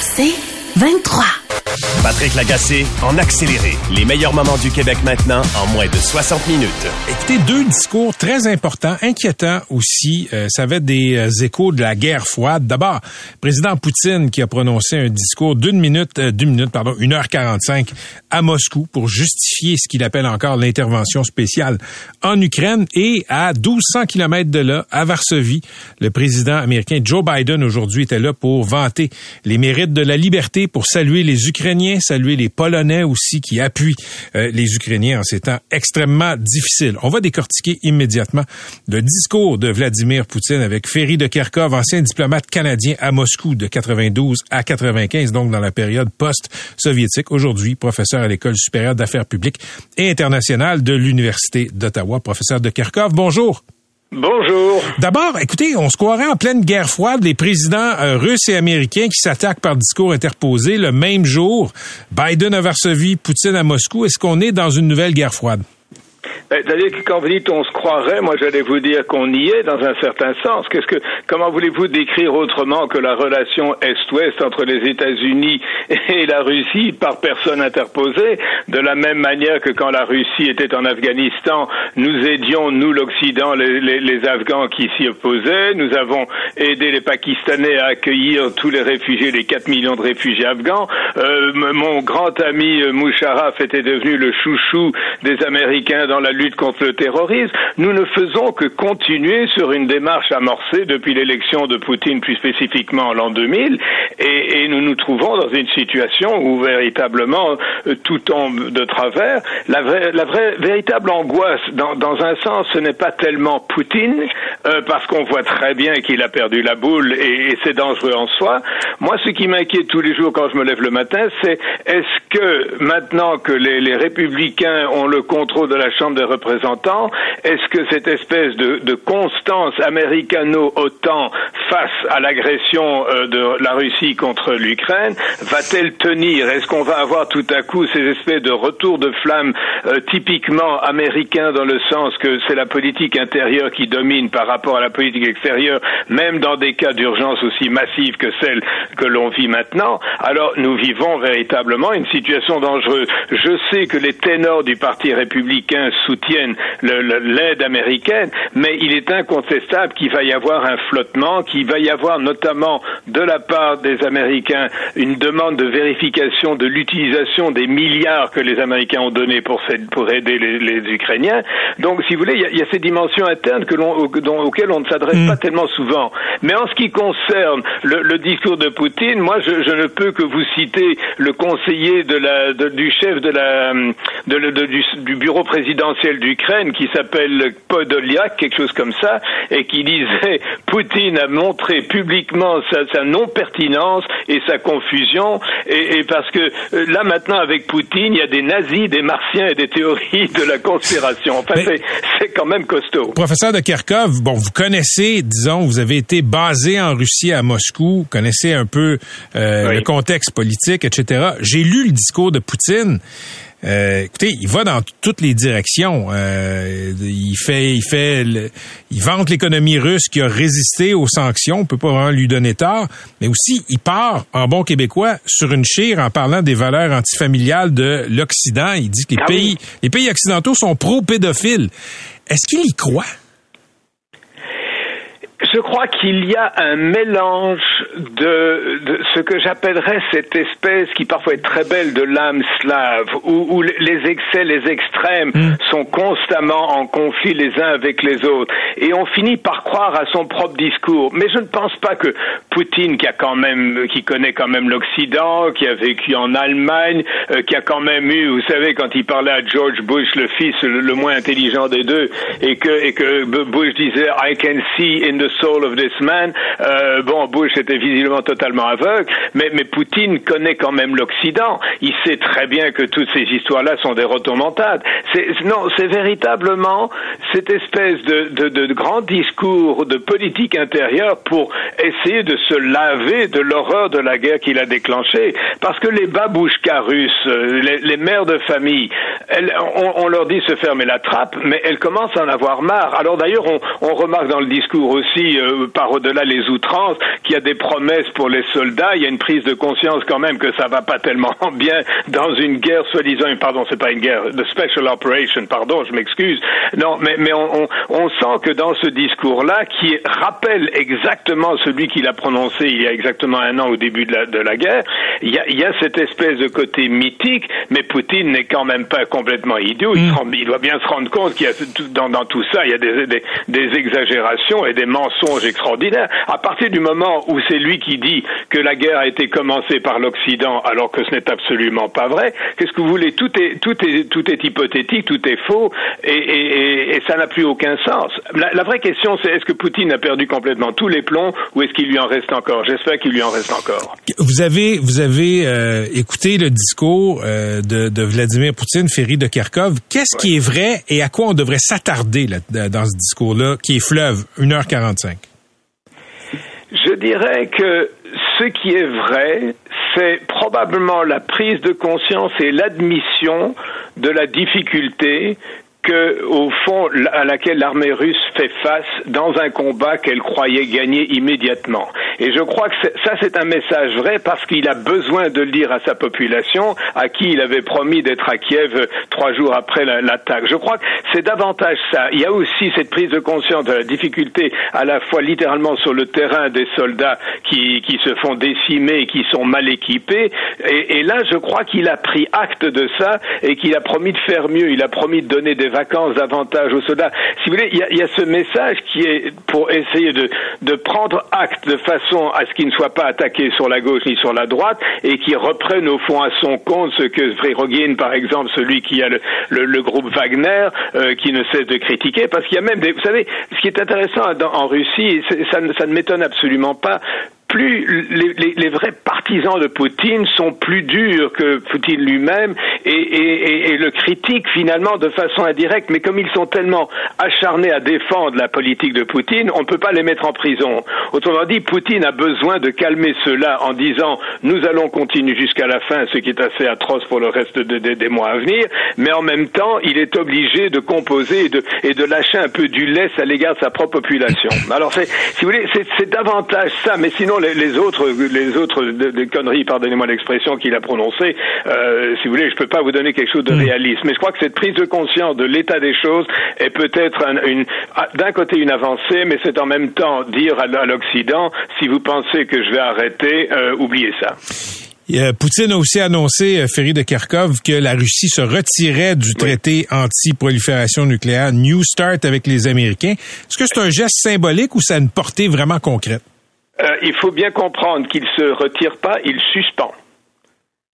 C'est 23. Patrick Lagacé en accéléré. Les meilleurs moments du Québec maintenant en moins de 60 minutes. Écoutez, deux discours très importants, inquiétants aussi. Euh, ça avait des euh, échos de la guerre froide. D'abord, président Poutine qui a prononcé un discours d'une minute, euh, d'une minute, pardon, une heure quarante-cinq à Moscou pour justifier ce qu'il appelle encore l'intervention spéciale en Ukraine et à 1200 kilomètres de là, à Varsovie, le président américain Joe Biden aujourd'hui était là pour vanter les mérites de la liberté, pour saluer les Ukrainiens, saluer les Polonais aussi qui appuient euh, les Ukrainiens en ces temps extrêmement difficiles. On va décortiquer immédiatement le discours de Vladimir Poutine avec Ferry de Kerkov, ancien diplomate canadien à Moscou de 92 à 95, donc dans la période post-soviétique. Aujourd'hui, professeur à l'École supérieure d'affaires publiques et internationales de l'Université d'Ottawa. Professeur de Kerkov, bonjour. Bonjour. D'abord, écoutez, on se croirait en pleine guerre froide, les présidents euh, russes et américains qui s'attaquent par discours interposés le même jour. Biden à Varsovie, Poutine à Moscou. Est-ce qu'on est dans une nouvelle guerre froide? Que quand vous dites on se croirait, moi j'allais vous dire qu'on y est dans un certain sens. Qu'est-ce que, comment voulez-vous décrire autrement que la relation Est-Ouest entre les États-Unis et la Russie par personne interposée, de la même manière que quand la Russie était en Afghanistan, nous aidions nous l'Occident les, Afghans qui s'y opposaient, nous avons aidé les Pakistanais à accueillir tous les réfugiés, les 4 millions de réfugiés afghans. Euh, mon grand ami euh, Musharraf était devenu le chouchou des Américains dans la lutte contre le terrorisme, nous ne faisons que continuer sur une démarche amorcée depuis l'élection de Poutine, plus spécifiquement en l'an 2000, et, et, nous nous trouvons dans une situation où véritablement euh, tout tombe de travers. La vraie, la vraie véritable angoisse, dans, dans un sens, ce n'est pas tellement Poutine, euh, parce qu'on voit très bien qu'il a perdu la boule et, et c'est dangereux en soi. Moi, ce qui m'inquiète tous les jours quand je me lève le matin, c'est est-ce que maintenant que les, les républicains ont le contrôle de la Chambre des représentants, est-ce que cette espèce de, de constance américano-OTAN face à l'agression euh, de la Russie contre l'Ukraine va-t-elle tenir? Est-ce qu'on va avoir tout à coup ces espèces de retours de flamme euh, typiquement américains dans le sens que c'est la politique intérieure qui domine par rapport à la politique extérieure, même dans des cas d'urgence aussi massive que celle que l'on vit maintenant? Alors nous vivons véritablement une situation dangereuse. Je sais que les ténors du Parti républicain soutiennent l'aide américaine, mais il est incontestable qu'il va y avoir un flottement, qu'il va y avoir notamment de la part des Américains une demande de vérification de l'utilisation des milliards que les Américains ont donnés pour, pour aider les, les, Ukrainiens. Donc, si vous voulez, il y a, il y a ces dimensions internes que l'on, auxquelles on ne s'adresse mmh. pas tellement souvent. Mais en ce qui concerne le, le discours de Poutine, moi, je, je, ne peux que vous citer le conseiller de la, de, du chef de la, de, du, du bureau présidentiel d'Ukraine qui s'appelle Podolyak, quelque chose comme ça, et qui disait Poutine a montré publiquement sa, sa non-pertinence et sa confusion, et, et parce que euh, là maintenant avec Poutine, il y a des nazis, des martiens et des théories de la conspiration. Enfin, c'est quand même costaud. Professeur de Kharkov, bon, vous connaissez, disons, vous avez été basé en Russie à Moscou, vous connaissez un peu euh, oui. le contexte politique, etc. J'ai lu le discours de Poutine. Euh, écoutez, il va dans toutes les directions. Euh, il fait, il fait, le, il vante l'économie russe qui a résisté aux sanctions. On peut pas vraiment lui donner tort, mais aussi il part en bon québécois sur une chire en parlant des valeurs antifamiliales de l'Occident. Il dit que les ah pays, les pays occidentaux sont pro-pédophiles. Est-ce qu'il y croit? Je crois qu'il y a un mélange de, de ce que j'appellerais cette espèce qui parfois est très belle de l'âme slave, où, où, les excès, les extrêmes mm. sont constamment en conflit les uns avec les autres. Et on finit par croire à son propre discours. Mais je ne pense pas que Poutine, qui a quand même, qui connaît quand même l'Occident, qui a vécu en Allemagne, euh, qui a quand même eu, vous savez, quand il parlait à George Bush, le fils le, le moins intelligent des deux, et que, et que Bush disait I can see in the the soul of this man. Euh, bon, Bush était visiblement totalement aveugle, mais, mais Poutine connaît quand même l'Occident. Il sait très bien que toutes ces histoires-là sont des rotomontades. C'est, non, c'est véritablement cette espèce de, de, de grand discours de politique intérieure pour essayer de se laver de l'horreur de la guerre qu'il a déclenchée. Parce que les babouchkas russes, euh, les, les mères de famille, elles, on, on, leur dit se fermer la trappe, mais elles commencent à en avoir marre. Alors d'ailleurs, on, on remarque dans le discours aussi, euh, par au-delà les outrances, qu'il y a des promesses pour les soldats. Il y a une prise de conscience quand même que ça va pas tellement bien dans une guerre soi-disant. Pardon, c'est pas une guerre, de special operation. Pardon, je m'excuse. Non, mais mais on, on, on sent que dans ce discours-là, qui rappelle exactement celui qu'il a prononcé il y a exactement un an au début de la, de la guerre, il y, a, il y a cette espèce de côté mythique, mais Poutine n'est quand même pas complètement idiot. Il, mm. il doit bien se rendre compte qu'il y a dans, dans, tout ça, il y a des, des, des, exagérations et des mensonges extraordinaires. À partir du moment où c'est lui qui dit que la guerre a été commencée par l'Occident, alors que ce n'est absolument pas vrai, qu'est-ce que vous voulez? Tout est tout est tout est hypothétique, tout est faux, et, et, et ça n'a plus aucun sens. La, la vraie question, c'est est-ce que Poutine a perdu complètement tous les plombs ou est-ce qu'il lui en reste encore? J'espère qu'il lui en reste encore. Vous avez vous avez euh, écouté le discours euh, de, de, Vladimir Poutine, Ferry de Kharkov. Qu'est-ce ouais. qui est vrai et à quoi on devrait s'attarder dans ce discours-là, qui est fleuve 1h45 Je dirais que ce qui est vrai, c'est probablement la prise de conscience et l'admission de la difficulté que, au fond, à laquelle l'armée russe fait face dans un combat qu'elle croyait gagner immédiatement. Et je crois que ça, c'est un message vrai parce qu'il a besoin de le dire à sa population, à qui il avait promis d'être à Kiev trois jours après l'attaque. Je crois que c'est davantage ça. Il y a aussi cette prise de conscience de la difficulté, à la fois littéralement sur le terrain des soldats qui, qui se font décimer, qui sont mal équipés. Et, et là, je crois qu'il a pris acte de ça et qu'il a promis de faire mieux. Il a promis de donner des vacances davantage aux soldats. Si vous voulez, il y a, y a ce message qui est pour essayer de, de prendre acte de façon à ce qu'il ne soit pas attaqué sur la gauche ni sur la droite et qui reprenne au fond à son compte ce que Frérogin, par exemple, celui qui a le, le, le groupe Wagner, euh, qui ne cesse de critiquer, parce qu'il y a même des, vous savez, ce qui est intéressant en Russie, ça, ça ne m'étonne absolument pas, plus les, les, les, vrais partisans de Poutine sont plus durs que Poutine lui-même et, et, et, le critiquent finalement de façon indirecte, mais comme ils sont tellement acharnés à défendre la politique de Poutine, on ne peut pas les mettre en prison. Autrement dit, Poutine a besoin de calmer cela en disant nous allons continuer jusqu'à la fin, ce qui est assez atroce pour le reste de, de, des mois à venir, mais en même temps, il est obligé de composer et de, et de lâcher un peu du lest à l'égard de sa propre population. Alors, si vous voulez, c'est davantage ça, mais sinon, les, autres, les autres conneries, pardonnez-moi l'expression qu'il a prononcée, euh, si vous voulez, je peux pas vous donner quelque chose de mmh. réaliste. Mais je crois que cette prise de conscience de l'état des choses est peut-être un, une, d'un côté une avancée, mais c'est en même temps dire à l'Occident, si vous pensez que je vais arrêter, euh, oubliez ça. Poutine a aussi annoncé, euh, Ferry de Kharkov, que la Russie se retirait du traité anti-prolifération nucléaire New Start avec les Américains. Est-ce que c'est un geste symbolique ou ça a une portée vraiment concrète? Euh, il faut bien comprendre qu'il ne se retire pas, il suspend.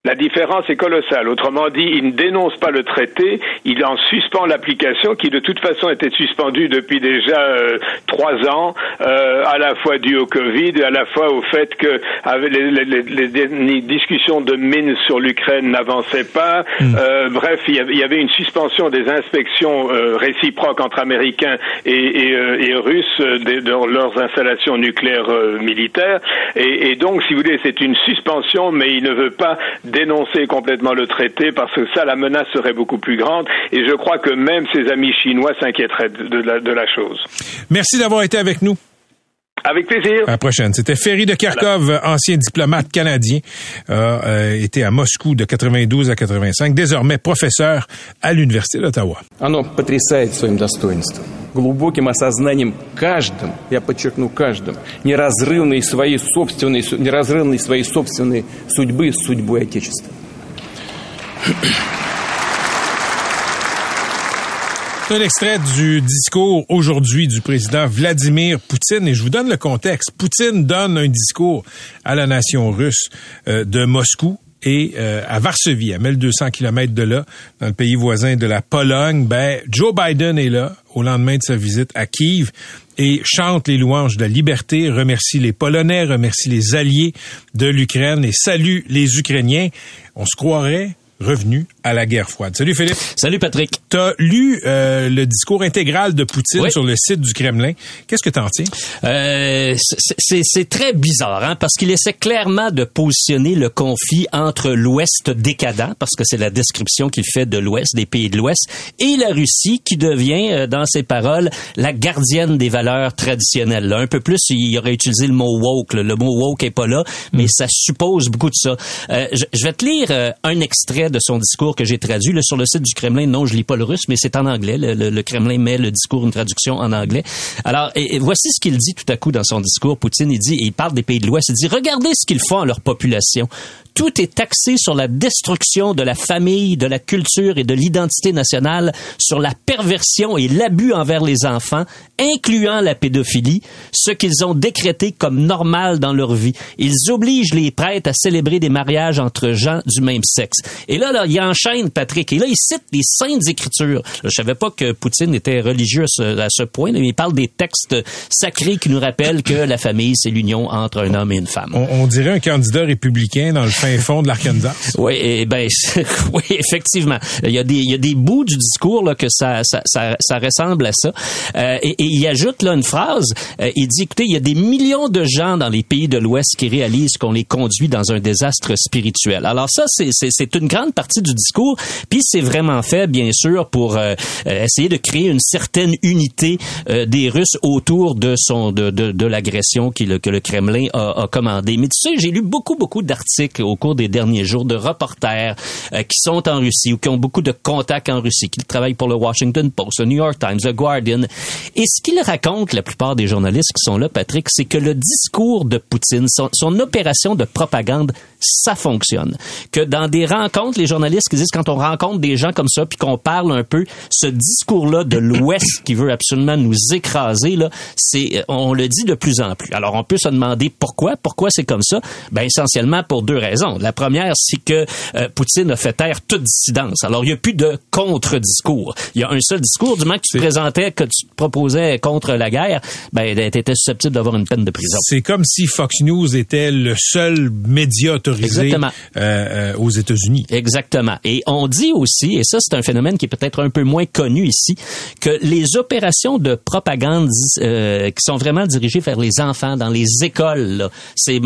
La différence est colossale. Autrement dit, il ne dénonce pas le traité, il en suspend l'application qui de toute façon était suspendue depuis déjà euh, trois ans, euh, à la fois dû au Covid à la fois au fait que avec les, les, les, les discussions de Minsk sur l'Ukraine n'avançaient pas. Mm. Euh, bref, il y avait une suspension des inspections euh, réciproques entre Américains et, et, euh, et Russes de, de, leurs installations nucléaires militaires. Et, et donc, si vous voulez, c'est une suspension, mais il ne veut pas dénoncer complètement le traité parce que ça, la menace serait beaucoup plus grande. Et je crois que même ses amis chinois s'inquiéteraient de la, de la chose. Merci d'avoir été avec nous. Avec plaisir. À la prochaine. C'était Ferry de Kharkov, voilà. ancien diplomate canadien, a euh, été à Moscou de 92 à 85, désormais professeur à l'Université d'Ottawa. Оно потрясает своим достоинством, глубоким осознанием каждым, я подчеркну каждым, неразрывной своей собственной, неразрывной своей собственной судьбы с судьбой Отечества. un extrait du discours aujourd'hui du président Vladimir Poutine et je vous donne le contexte. Poutine donne un discours à la nation russe euh, de Moscou et euh, à Varsovie, à 1200 km de là, dans le pays voisin de la Pologne, ben Joe Biden est là au lendemain de sa visite à Kiev et chante les louanges de la liberté, remercie les Polonais, remercie les alliés de l'Ukraine et salue les Ukrainiens. On se croirait revenu à la guerre froide. Salut Philippe. Salut Patrick. Tu as lu euh, le discours intégral de Poutine sur le site du Kremlin. Qu'est-ce que tu en tiens? Euh, c'est très bizarre, hein, parce qu'il essaie clairement de positionner le conflit entre l'Ouest décadent, parce que c'est la description qu'il fait de l'Ouest, des pays de l'Ouest, et la Russie qui devient, euh, dans ses paroles, la gardienne des valeurs traditionnelles. Là. Un peu plus, il aurait utilisé le mot woke. Le mot woke est pas là, mais ça suppose beaucoup de ça. Euh, je, je, vais te lire euh, un extrait de son discours que j'ai traduit là, sur le site du Kremlin. Non, je lis pas le russe, mais c'est en anglais. Le, Kremlin met le discours, une traduction en anglais. Alors, et, voici ce qu'il dit tout à coup dans son discours. Poutine, il dit, il parle des pays de l'Ouest, il dit, regardez ce qu'ils font à leur population tout est axé sur la destruction de la famille, de la culture et de l'identité nationale, sur la perversion et l'abus envers les enfants, incluant la pédophilie, ce qu'ils ont décrété comme normal dans leur vie. Ils obligent les prêtres à célébrer des mariages entre gens du même sexe. Et là, là, il enchaîne, Patrick, et là, il cite les saintes écritures. Je savais pas que Poutine était religieux à ce, point, mais il parle des textes sacrés qui nous rappellent que la famille, c'est l'union entre un homme et une femme. On, on dirait un candidat républicain dans le fin fond de l'Arkansas. Oui, et ben, oui, effectivement. Il y a des, il y a des bouts du discours là, que ça, ça, ça, ça ressemble à ça. Euh, et, et, il ajoute là une phrase. Euh, il dit, écoutez, il y a des millions de gens dans les pays de l'Ouest qui réalisent qu'on les conduit dans un désastre spirituel. Alors ça, c'est, une grande partie du discours. Puis c'est vraiment fait, bien sûr, pour euh, euh essayer de créer une certaine unité euh, des Russes autour de son de, de, de l'agression que le Kremlin a, a commandé. Mais tu sais, j'ai lu beaucoup beaucoup d'articles au cours des derniers jours de reporters euh, qui sont en Russie ou qui ont beaucoup de contacts en Russie, qui travaillent pour le Washington Post, le New York Times, le Guardian. Et ce qu'ils racontent, la plupart des journalistes qui sont là, Patrick, c'est que le discours de Poutine, son, opération de propagande, ça fonctionne. Que dans des rencontres, les journalistes qui disent quand on rencontre des gens comme ça, puis qu'on parle un peu, ce discours-là de l'Ouest qui veut absolument nous écraser, là, c'est, on le dit de plus en plus. Alors on peut se demander pourquoi, pourquoi c'est comme ça? Ben essentiellement pour deux raisons. La première, c'est que euh, Poutine a fait taire toute dissidence. Alors, il n'y a plus de contre-discours. Il y a un seul discours. Du moment que tu te présentais, que tu te proposais contre la guerre, ben, étais susceptible d'avoir une peine de prison. C'est comme si Fox News était le seul média autorisé euh, euh, aux États-Unis. Exactement. Et on dit aussi, et ça, c'est un phénomène qui est peut-être un peu moins connu ici, que les opérations de propagande euh, qui sont vraiment dirigées vers les enfants dans les écoles, c'est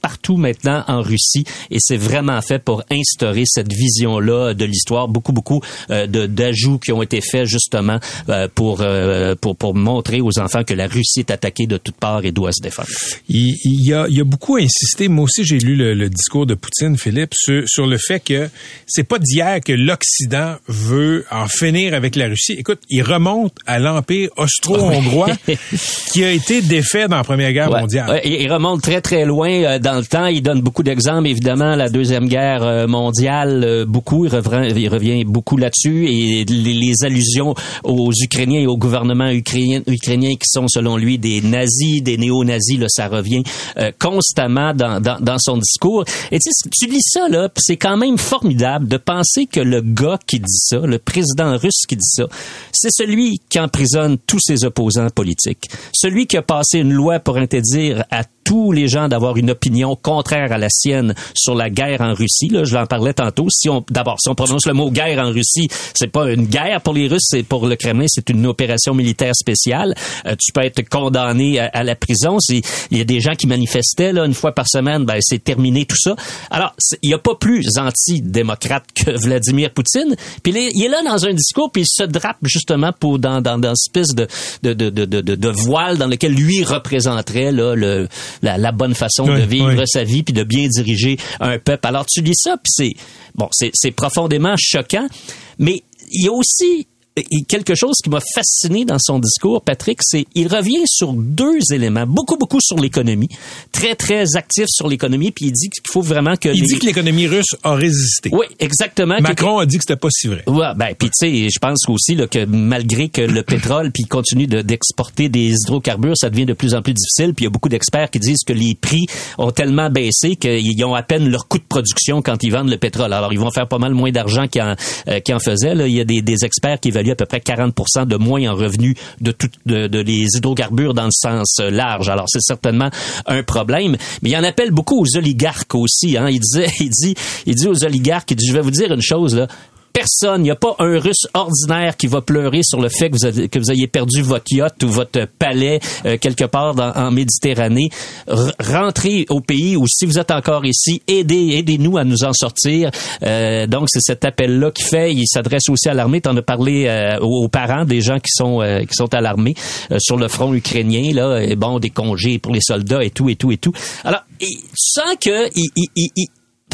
partout maintenant en Russie et c'est vraiment fait pour instaurer cette vision-là de l'histoire. Beaucoup, beaucoup euh, d'ajouts qui ont été faits justement euh, pour, euh, pour, pour montrer aux enfants que la Russie est attaquée de toutes parts et doit se défendre. Il, il, y, a, il y a beaucoup insisté, moi aussi j'ai lu le, le, discours de Poutine, Philippe, sur, sur le fait que c'est pas d'hier que l'Occident veut en finir avec la Russie. Écoute, il remonte à l'Empire austro-hongrois qui a été défait dans la Première Guerre mondiale. Ouais, il remonte très, très loin dans le temps. Il donne beaucoup d'exemples, évidemment, la Deuxième Guerre euh, mondiale, euh, beaucoup, il revient, il revient beaucoup là-dessus, et les, allusions aux Ukrainiens et au gouvernement ukrainien, ukrainien qui sont, selon lui, des nazis, des néo-nazis, là, ça revient euh, constamment dans, dans, dans, son discours. Et tu, sais, tu lis ça, là, c'est quand même formidable de penser que le gars qui dit ça, le président russe qui dit ça, c'est celui qui emprisonne tous ses opposants politiques, celui qui a passé une loi pour interdire à tous les gens d'avoir une opinion contraire à la sienne sur la guerre en Russie. Là, je l'en parlais tantôt. Si on, d'abord, si on prononce le mot guerre en Russie, c'est pas une guerre pour les Russes, c'est pour le Kremlin, c'est une opération militaire spéciale. Euh, tu peux être condamné à, la prison. Il y a des gens qui manifestaient là une fois par semaine, ben c'est terminé tout ça. Alors, il n'y a pas plus anti-démocrate que Vladimir Poutine. Puis il est là dans un discours, puis il se drape justement pour dans dans, dans une espèce de de, de, de, de, voile dans lequel lui représenterait là le la, la bonne façon de vivre sa vie puis de bien diriger un peuple. Alors tu lis ça puis c'est bon, c'est profondément choquant, mais il y a aussi et quelque chose qui m'a fasciné dans son discours, Patrick, c'est il revient sur deux éléments, beaucoup beaucoup sur l'économie, très très actif sur l'économie, puis il dit qu'il faut vraiment que il dit que l'économie russe a résisté. Oui, exactement. Macron a dit que c'était pas si vrai. Ouais, ben puis tu sais, je pense aussi là, que malgré que le pétrole puis continue d'exporter des hydrocarbures, ça devient de plus en plus difficile. Puis il y a beaucoup d'experts qui disent que les prix ont tellement baissé qu'ils ont à peine leur coût de production quand ils vendent le pétrole. Alors ils vont faire pas mal moins d'argent qu'ils en, euh, en faisaient. Là. Il y a des, des experts qui évaluent fallu à peu près 40 de moins en revenus de tout, de, de les hydrocarbures dans le sens euh, large. Alors c'est certainement un problème. Mais il en appelle beaucoup aux oligarques aussi. Hein. Il disait, il dit, il dit aux oligarques, il dit, je vais vous dire une chose là personne, il n'y a pas un Russe ordinaire qui va pleurer sur le fait que vous, avez, que vous ayez perdu votre yacht ou votre palais euh, quelque part dans, en Méditerranée. rentrez au pays ou si vous êtes encore ici, aidez, aidez-nous à nous en sortir. Euh, donc c'est cet appel-là qu'il fait. Il s'adresse aussi à l'armée. Tu en as parlé euh, aux parents des gens qui sont qui sont à l'armée sur le front ukrainien là. Et bon, des congés pour les soldats et tout et tout et tout. Alors, il, sent que il, il,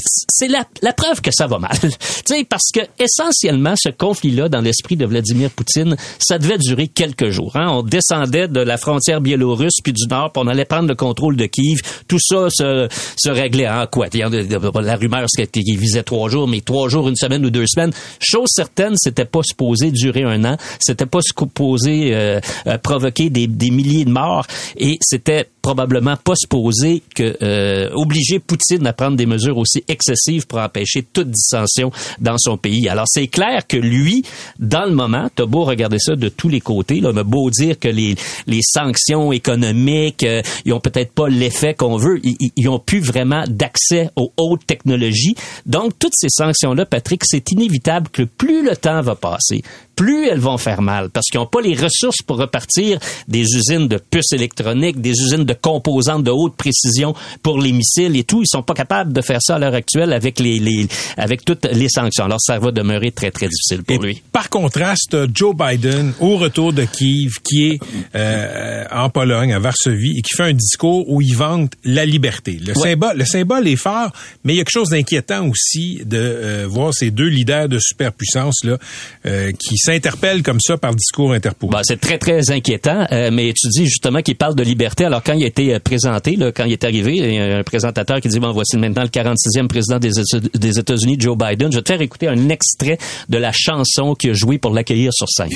c'est la, la, preuve que ça va mal. tu sais, parce que essentiellement, ce conflit-là, dans l'esprit de Vladimir Poutine, ça devait durer quelques jours. Hein. On descendait de la frontière biélorusse puis du nord, puis on allait prendre le contrôle de Kiev. Tout ça se, se réglait en quoi? La rumeur, c'est qu'il visait trois jours, mais trois jours, une semaine ou deux semaines. Chose certaine, c'était pas supposé durer un an. C'était pas supposé euh, euh, provoquer des, des milliers de morts, et c'était probablement pas supposé que euh, obliger Poutine à prendre des mesures aussi excessives pour empêcher toute dissension dans son pays. Alors c'est clair que lui, dans le moment, t'as beau regarder ça de tous les côtés, là, mais beau dire que les, les sanctions économiques, euh, ils ont peut-être pas l'effet qu'on veut, ils, ils ont plus vraiment d'accès aux hautes technologies. Donc toutes ces sanctions-là, Patrick, c'est inévitable que plus le temps va passer, plus elles vont faire mal parce qu'ils n'ont pas les ressources pour repartir des usines de puces électroniques, des usines de composantes de haute précision pour les missiles et tout. Ils sont pas capables de faire ça à l'heure actuelle avec les, les, avec toutes les sanctions. Alors ça va demeurer très très difficile pour lui. Par contraste, Joe Biden au retour de Kiev, qui est euh, en Pologne, à Varsovie, et qui fait un discours où il vante la liberté. Le symbole, le symbole est fort, mais il y a quelque chose d'inquiétant aussi de euh, voir ces deux leaders de superpuissance là euh, qui s'interpelle comme ça par discours interposé. Bah, c'est très, très inquiétant. Euh, mais tu dis justement qu'il parle de liberté. Alors, quand il a été euh, présenté, là, quand il est arrivé, il y a un présentateur qui dit, bon, voici maintenant le 46e président des États-Unis, Joe Biden. Je vais te faire écouter un extrait de la chanson qu'il a joué pour l'accueillir sur scène.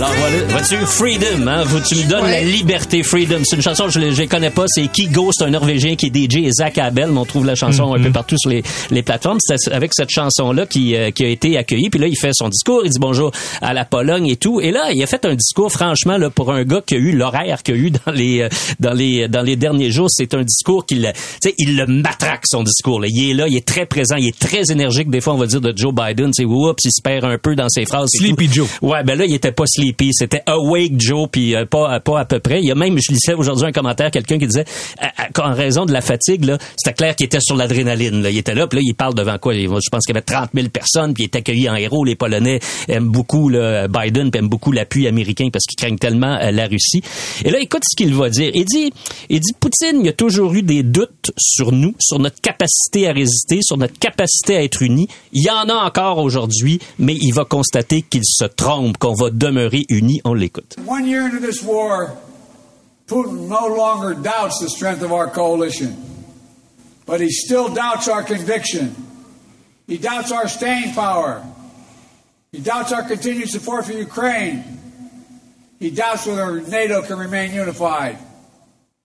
Alors voilà, vois-tu, Freedom, hein, tu me donnes la liberté, Freedom. C'est une chanson, je ne connais pas, c'est Kigo, c'est un Norvégien qui est DJ et Zach Abel, on trouve la chanson un peu mhm. partout sur les, les plateformes. C'est avec cette chanson-là qui, euh, qui a été accueillie, puis là, il fait son discours, il dit bonjour à la Pologne et tout. Et là, il a fait un discours, franchement, là, pour un gars qui a eu l'horaire qu'il a eu dans les, euh, dans les, dans les derniers jours, c'est un discours qu'il, tu sais, il le matraque, son discours, là. Il est là, il est très présent, il est très énergique, des fois, on va dire, de Joe Biden, sais, oups, il se perd un peu dans ses phrases. Sleepy Joe. Ouais, ben là, il était pas sleepy puis c'était Awake Joe, puis euh, pas pas à peu près. Il y a même, je lisais aujourd'hui un commentaire, quelqu'un qui disait, en raison de la fatigue, là, c'était clair qu'il était sur l'adrénaline. Il était là, puis là, il parle devant quoi? Je pense qu'il y avait 30 000 personnes, puis il est accueilli en héros. Les Polonais aiment beaucoup le Biden, puis aiment beaucoup l'appui américain parce qu'ils craignent tellement euh, la Russie. Et là, écoute ce qu'il va dire. Il dit, il dit, Poutine, il y a toujours eu des doutes sur nous, sur notre capacité à résister, sur notre capacité à être unis. Il y en a encore aujourd'hui, mais il va constater qu'il se trompe, qu'on va demeurer unis. On l'écoute. One year into this war, Putin no longer doubts the strength of our coalition, but he still doubts our conviction. He doubts our staying power. He doubts our continued support for Ukraine. He doubts whether NATO can remain unified.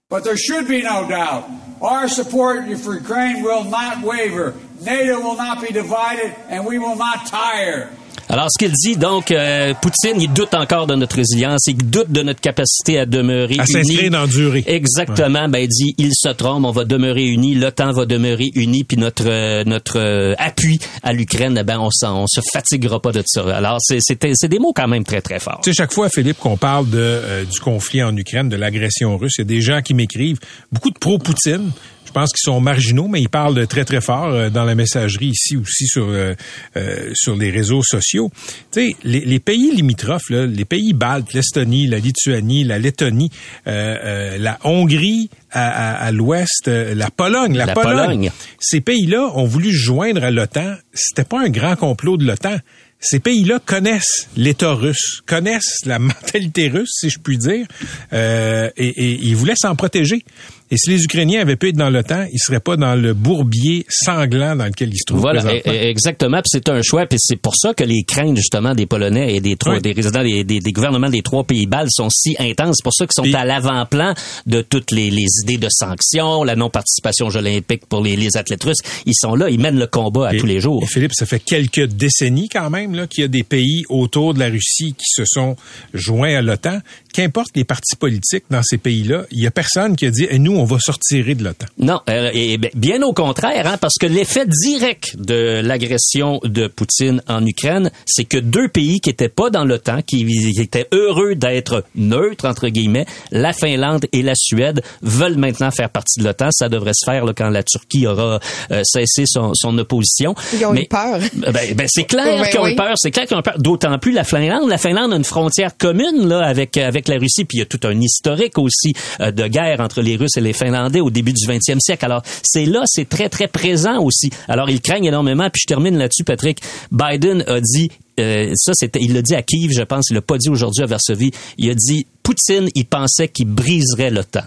But there should be no doubt. Our support for Ukraine will not waver. NATO will not be divided, and we will not tire. Alors, ce qu'il dit, donc, euh, Poutine, il doute encore de notre résilience, il doute de notre capacité à demeurer à s'inscrire dans durée. Exactement. Ben, il dit, il se trompe, on va demeurer unis, l'OTAN va demeurer uni, puis notre euh, notre euh, appui à l'Ukraine, ben, on, on se fatiguera pas de ça. Alors, c'est c'est des mots quand même très très forts. Tu sais, chaque fois, Philippe, qu'on parle de du conflit en Ukraine, de l'agression russe, il y a des gens qui m'écrivent, beaucoup de pro-Poutine, pense qu'ils sont marginaux, mais ils parlent très très fort euh, dans la messagerie ici aussi sur euh, euh, sur les réseaux sociaux. Tu sais, les, pays limitrophes, les pays baltes, l'Estonie, la Lituanie, la Lettonie, la Hongrie à, l'ouest, la Pologne, la, Pologne. Ces pays-là ont voulu joindre à l'OTAN. C'était pas un grand complot de l'OTAN ces pays-là connaissent l'État russe, connaissent la mentalité russe, si je puis dire, euh, et, et, ils voulaient s'en protéger. Et si les Ukrainiens avaient pu être dans l'OTAN, ils seraient pas dans le bourbier sanglant dans lequel ils se trouvent Voilà, e- e- exactement. Puis c'est un choix. Puis c'est pour ça que les craintes justement des Polonais et des trois, Oui. des résidents des, des- des gouvernements des trois pays baltes sont si intenses. C'est pour ça qu'ils sont à l'avant-plan de toutes les, les idées de sanctions, la non-participation aux Jeux olympiques pour les, les athlètes russes. Ils sont là, ils mènent le combat à Et- tous les jours. Et Philippe, ça fait quelques décennies quand même là, qu'il y a des pays autour de la Russie qui se sont joints à l'OTAN. Qu'importe les partis politiques dans ces pays-là, il y a personne qui a dit Eh, nous, on va sortir de l'OTAN. Non, euh, et ben, bien au contraire, hein, parce que l'effet direct de l'agression de Poutine en Ukraine, c'est que deux pays qui étaient pas dans l'OTAN, qui étaient heureux d'être neutres entre guillemets, la Finlande et la Suède, veulent maintenant faire partie de l'OTAN. Ça devrait se faire là, quand la Turquie aura euh, cessé son, son opposition. Ils ont Mais- eu peur. ben, ben, c'est clair qu'ils ont oui. eu peur. C'est clair qu'ils ont eu peur. D'autant plus la Finlande. La Finlande a une frontière commune là avec avec la Russie. Puis il y a tout un historique aussi euh, de guerre entre les Russes et les Finlandais au début du 20e siècle. Alors c'est là, c'est très très présent aussi. Alors ils craignent énormément. Puis je termine là-dessus, Patrick. Biden a dit. euh, ça, c'était, il l'a dit à Kiev, je pense. Il l'a pas dit aujourd'hui à Varsovie. Il a dit, Poutine, il pensait qu'il briserait l'OTAN.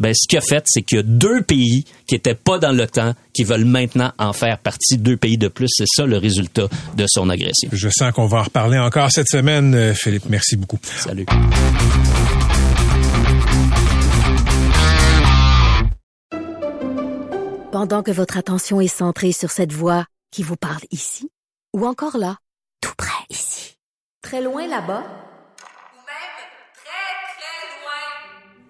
Ben, ce qu'il a fait, c'est qu'il y a deux pays qui étaient pas dans l'OTAN qui veulent maintenant en faire partie, deux pays de plus. C'est ça le résultat de son agression. Je sens qu'on va en reparler encore cette semaine, euh, Philippe. Merci beaucoup. Salut. Pendant que votre attention est centrée sur cette voix qui vous parle ici, ou encore là, tout près ici, très loin là-bas, Ou même très, très loin.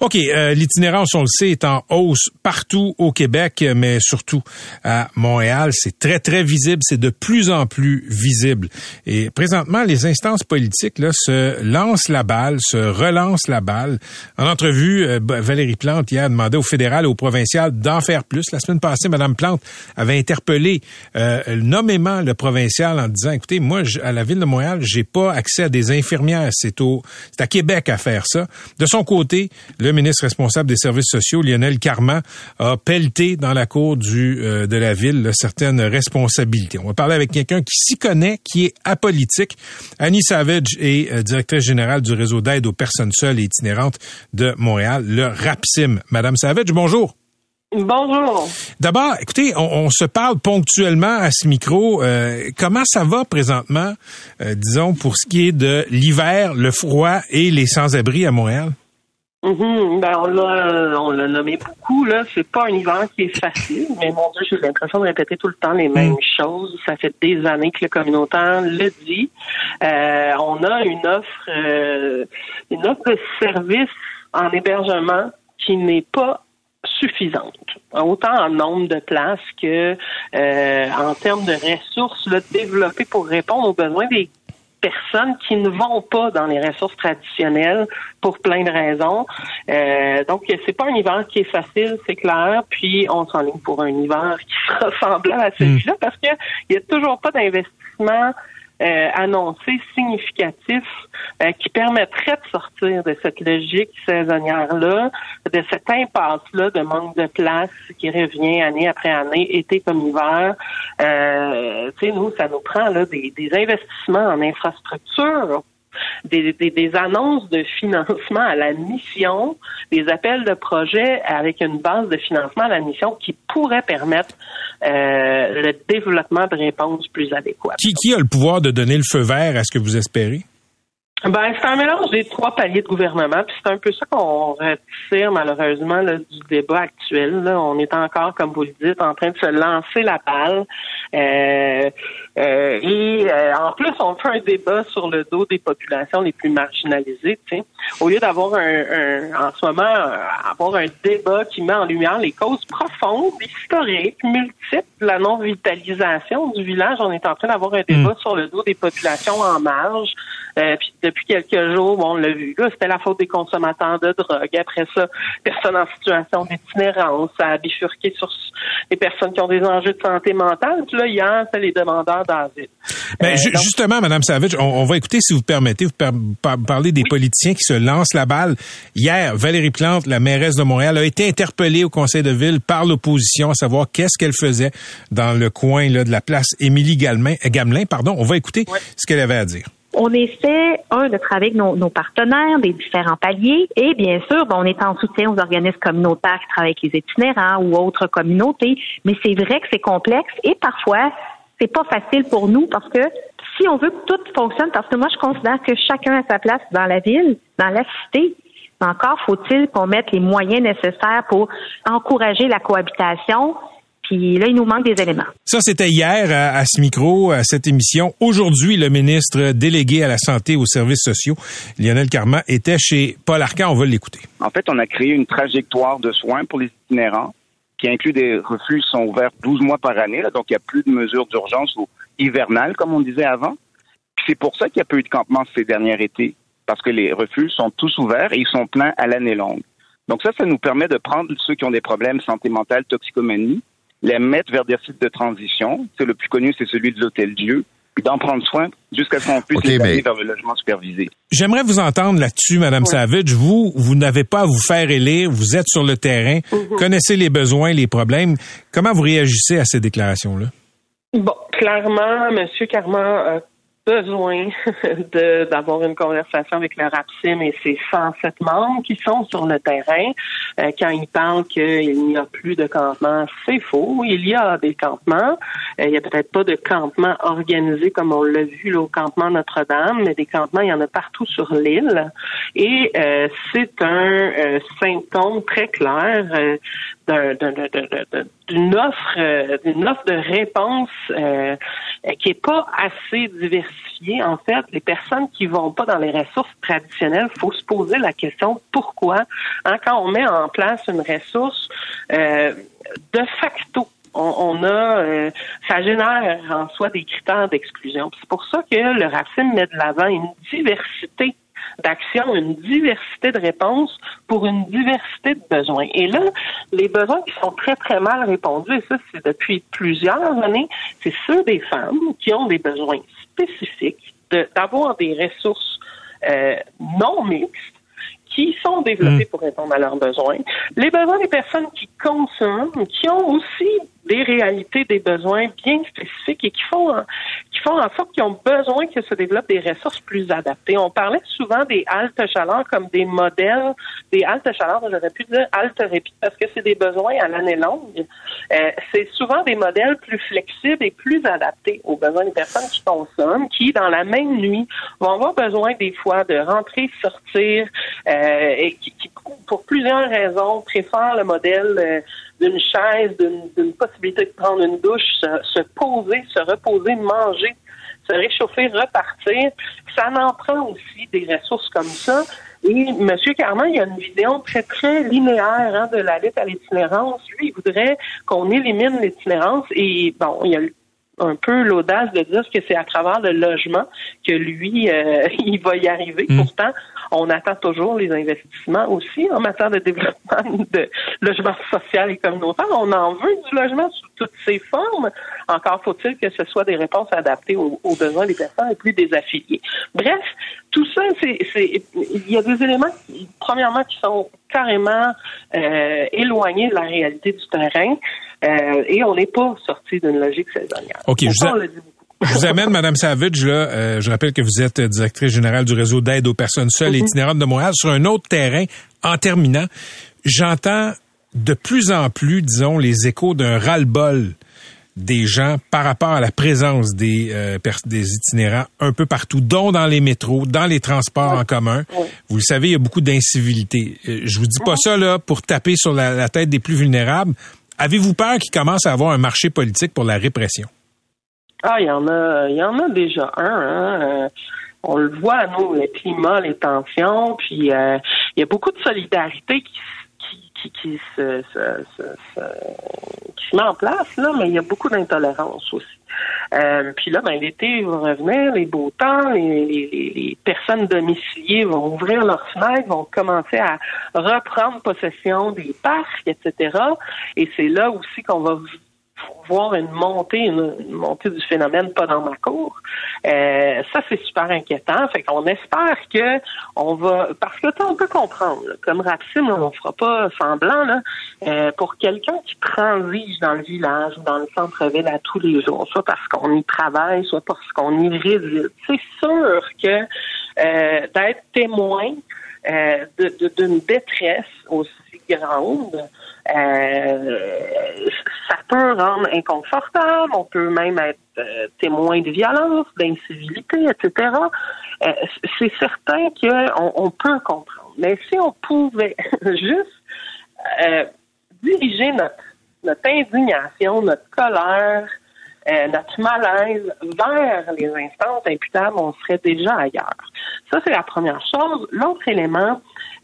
OK, euh, l'itinérance, on le sait, est en hausse partout au Québec, mais surtout à Montréal. C'est très, très visible. C'est de plus en plus visible. Et présentement, les instances politiques là, se lancent la balle, se relancent la balle. En entrevue, euh, Valérie Plante hier a demandé au fédéral et au provincial d'en faire plus. La semaine passée, Mme Plante avait interpellé euh, nommément le provincial en disant, écoutez, moi, à la ville de Montréal, j'ai pas accès à des infirmières. C'est au, c'est à Québec à faire ça. De son côté, ministre responsable des services sociaux, Lionel Carman, a pelleté dans la cour du, euh, de la ville là, certaines responsabilités. On va parler avec quelqu'un qui s'y connaît, qui est apolitique. Annie Savage est euh, directrice générale du réseau d'aide aux personnes seules et itinérantes de Montréal, le RAPSIM. Madame Savage, bonjour. Bonjour. D'abord, écoutez, on, on se parle ponctuellement à ce micro. Euh, comment ça va présentement, euh, disons, pour ce qui est de l'hiver, le froid et les sans-abri à Montréal? Mhm, ben on l'a on l'a nommé beaucoup là. C'est pas un hiver qui est facile, mais mon Dieu, j'ai l'impression de répéter tout le temps les mêmes choses. Ça fait des années que le communautaire le dit. Euh, on a une offre euh, une offre de service en hébergement qui n'est pas suffisante, autant en nombre de places que euh, en termes de ressources là, développées pour répondre aux besoins des personnes qui ne vont pas dans les ressources traditionnelles pour plein de raisons. Euh, donc, c'est pas un hiver qui est facile, c'est clair. Puis, on s'enligne pour un hiver qui sera semblable à celui-là parce qu'il n'y a toujours pas d'investissement euh, annoncé significatif euh, qui permettrait de sortir de cette logique saisonnière-là, de cette impasse-là de manque de place qui revient année après année, été comme hiver. Euh, tu sais, nous, ça nous prend là, des, des investissements en infrastructure des, annonces de financement à la mission, des appels de projets avec une base de financement à la mission qui pourrait permettre euh, le développement de réponses plus adéquates. Qui a le pouvoir de donner le feu vert à ce que vous espérez? Ben, c'est un mélange des trois paliers de gouvernement, puis c'est un peu ça qu'on retire malheureusement là, du débat actuel. Là. On est encore, comme vous le dites, en train de se lancer la balle. Euh, euh, et euh, en plus, on fait un débat sur le dos des populations les plus marginalisées. Au lieu d'avoir un, un- en ce moment euh, avoir un débat qui met en lumière les causes profondes, historiques, multiples de la non-vitalisation du village, on est en train d'avoir un débat sur le dos des populations en marge. Euh, puis depuis quelques jours, bon, on l'a vu, là, c'était la faute des consommateurs de drogue. Après ça, personnes en situation d'itinérance, ça a bifurqué sur les personnes qui ont des enjeux de santé mentale. Puis là, hier, c'est les demandeurs d'asile. Ben, Euh, donc- justement, Madame Savage, on, on va écouter, si vous permettez, vous par- par- parler des politiciens qui se lancent la balle. Hier, Valérie Plante, la mairesse de Montréal, a été interpellée au conseil de ville par l'opposition à savoir qu'est-ce qu'elle faisait dans le coin là, de la place Émilie Gamelin. Gamelin pardon. On va écouter ce qu'elle avait à dire. On essaie, un, de travailler avec nos, partenaires des différents paliers et bien sûr, ben, on est en soutien aux organismes communautaires qui travaillent avec les itinérants ou autres communautés, mais c'est vrai que c'est complexe et parfois, c'est pas facile pour nous parce que si on veut que tout fonctionne, parce que moi, je considère que chacun a sa place dans la ville, dans la cité, encore faut-il qu'on mette les moyens nécessaires pour encourager la cohabitation. Puis là, il nous manque des éléments. Ça, c'était hier à, à ce micro, à cette émission. Aujourd'hui, le ministre délégué à la santé et aux services sociaux, Lionel Carman, était chez Paul Arcan. On va l'écouter. En fait, on a créé une trajectoire de soins pour les itinérants qui inclut des refuges qui sont ouverts 12 mois par année, là, donc il n'y a plus de mesures d'urgence ou hivernales, comme on disait avant. Puis c'est pour ça qu'il n'y a pas eu de campement ces derniers étés, parce que les refuges sont tous ouverts et ils sont pleins à l'année longue. Donc ça, ça nous permet de prendre ceux qui ont des problèmes santé mentale, toxicomanie, les mettre vers des sites de transition. C'est le plus connu, c'est celui de l'Hôtel Dieu, puis d'en prendre soin jusqu'à ce qu'on puisse OK, les amener mais- vers le logement supervisé. J'aimerais vous entendre là-dessus, Madame Savage. Vous, vous n'avez pas à vous faire élire. Vous êtes sur le terrain, connaissez les besoins, les problèmes. Comment vous réagissez à ces déclarations-là? Bon, clairement, M. Carman a besoin d'avoir une conversation avec le RAPSIM et ses 107 membres qui sont sur le terrain. Euh, quand il parle qu'il n'y a plus de campement, c'est faux. Il y a des campements. Euh, il n'y a peut-être pas de campement organisé comme on l'a vu au campement Notre-Dame, mais des campements, il y en a partout sur l'île. Et euh, c'est un symptôme très clair d'un- d'un- d'un- d'un- d'un- d'une offre, euh, d'une offre de réponse euh, qui est pas assez diversifiée. En fait, les personnes qui vont pas dans les ressources traditionnelles, faut se poser la question pourquoi? Hein, quand on met en place une ressource, euh, de facto, on, a, euh, ça génère en soi des critères d'exclusion. C'est pour ça que le racine met de l'avant une diversité d'actions, une diversité de réponses pour une diversité de besoins. Et là, les besoins qui sont très, très mal répondus, et ça, c'est depuis plusieurs années, c'est ceux des femmes qui ont des besoins spécifiques de- d'avoir des ressources euh, non mixtes qui sont développées pour répondre à leurs besoins. Les besoins des personnes qui consomment, qui ont aussi des réalités, des besoins bien spécifiques et qui font en, qui font en sorte qu'ils ont besoin que se développent des ressources plus adaptées. On parlait souvent des haltes chaleur comme des modèles, des haltes chaleur, j'aurais pu dire halte répit parce que c'est des besoins à l'année longue. Euh, c'est souvent des modèles plus flexibles et plus adaptés aux besoins des personnes qui consomment, qui, dans la même nuit, vont avoir besoin des fois de rentrer, sortir, euh, et qui, qui, pour plusieurs raisons, préfèrent le modèle euh, d'une chaise, d'une possibilité de prendre une douche, se, se poser, se reposer, manger, se réchauffer, repartir. Ça en prend aussi des ressources comme ça. Et M. Carman, il a une vision très, très linéaire hein, de la lutte à l'itinérance. Lui, il voudrait qu'on élimine l'itinérance et bon, il y a un peu l'audace de dire que c'est à travers le logement que lui, euh, il va y arriver. Pourtant, on attend toujours les investissements aussi en matière de développement de logement social et communautaire. On en veut du logement sous toutes ses formes. Encore faut-il que ce soit des réponses adaptées aux, aux besoins des personnes et plus des affiliés. Bref, tout ça, c'est, c'est, il y a des éléments, premièrement, qui sont carrément euh, éloignés de la réalité du terrain euh, et on n'est pas sorti d'une logique saisonnière. OK, je vous, a- dit je amène, Madame Savage, là, euh, je rappelle que vous êtes directrice générale du réseau d'aide aux personnes seules et itinérantes de Montréal sur un autre terrain. En terminant, j'entends de plus en plus, disons, les échos d'un ras-le-bol des gens par rapport à la présence des, euh, des itinérants un peu partout, dont dans les métros, dans les transports en commun. Vous le savez, il y a beaucoup d'incivilité. Euh, je vous dis pas ça là pour taper sur la, la tête des plus vulnérables. Avez-vous peur qu'il commence à avoir un marché politique pour la répression? Ah, il y en a, y en a déjà un. Hein. Euh, on le voit, nous, le climat, les tensions, puis euh, il y a beaucoup de solidarité qui, qui, qui, se, se- se- qui se met en place, là, mais il y a beaucoup d'intolérance aussi. Euh, puis là, ben, l'été va revenir, les beaux temps, les- les- les personnes domiciliées vont ouvrir leurs fenêtres, vont commencer à reprendre possession des parcs, etc. Et c'est là aussi qu'on va voir une montée, une, une, montée du phénomène pas dans ma cour. Euh, ça, c'est super inquiétant. Fait qu'on espère que on va, parce que on peut comprendre, là, comme Rapsim, on fera pas semblant, là, euh, pour quelqu'un qui transige dans le village ou dans le centre-ville à tous les jours, soit parce qu'on y travaille, soit parce qu'on y réside. C'est sûr que euh, d'être témoin euh, d'une détresse aussi grande, euh, ça peut rendre inconfortable, on peut même être euh, témoin de violence, d'incivilité, etc. Euh, c'est certain qu'on on peut comprendre. Mais si on pouvait juste diriger notre indignation, notre colère, euh, notre malaise vers les instances imputables, on serait déjà ailleurs. Ça, c'est la première chose. L'autre élément,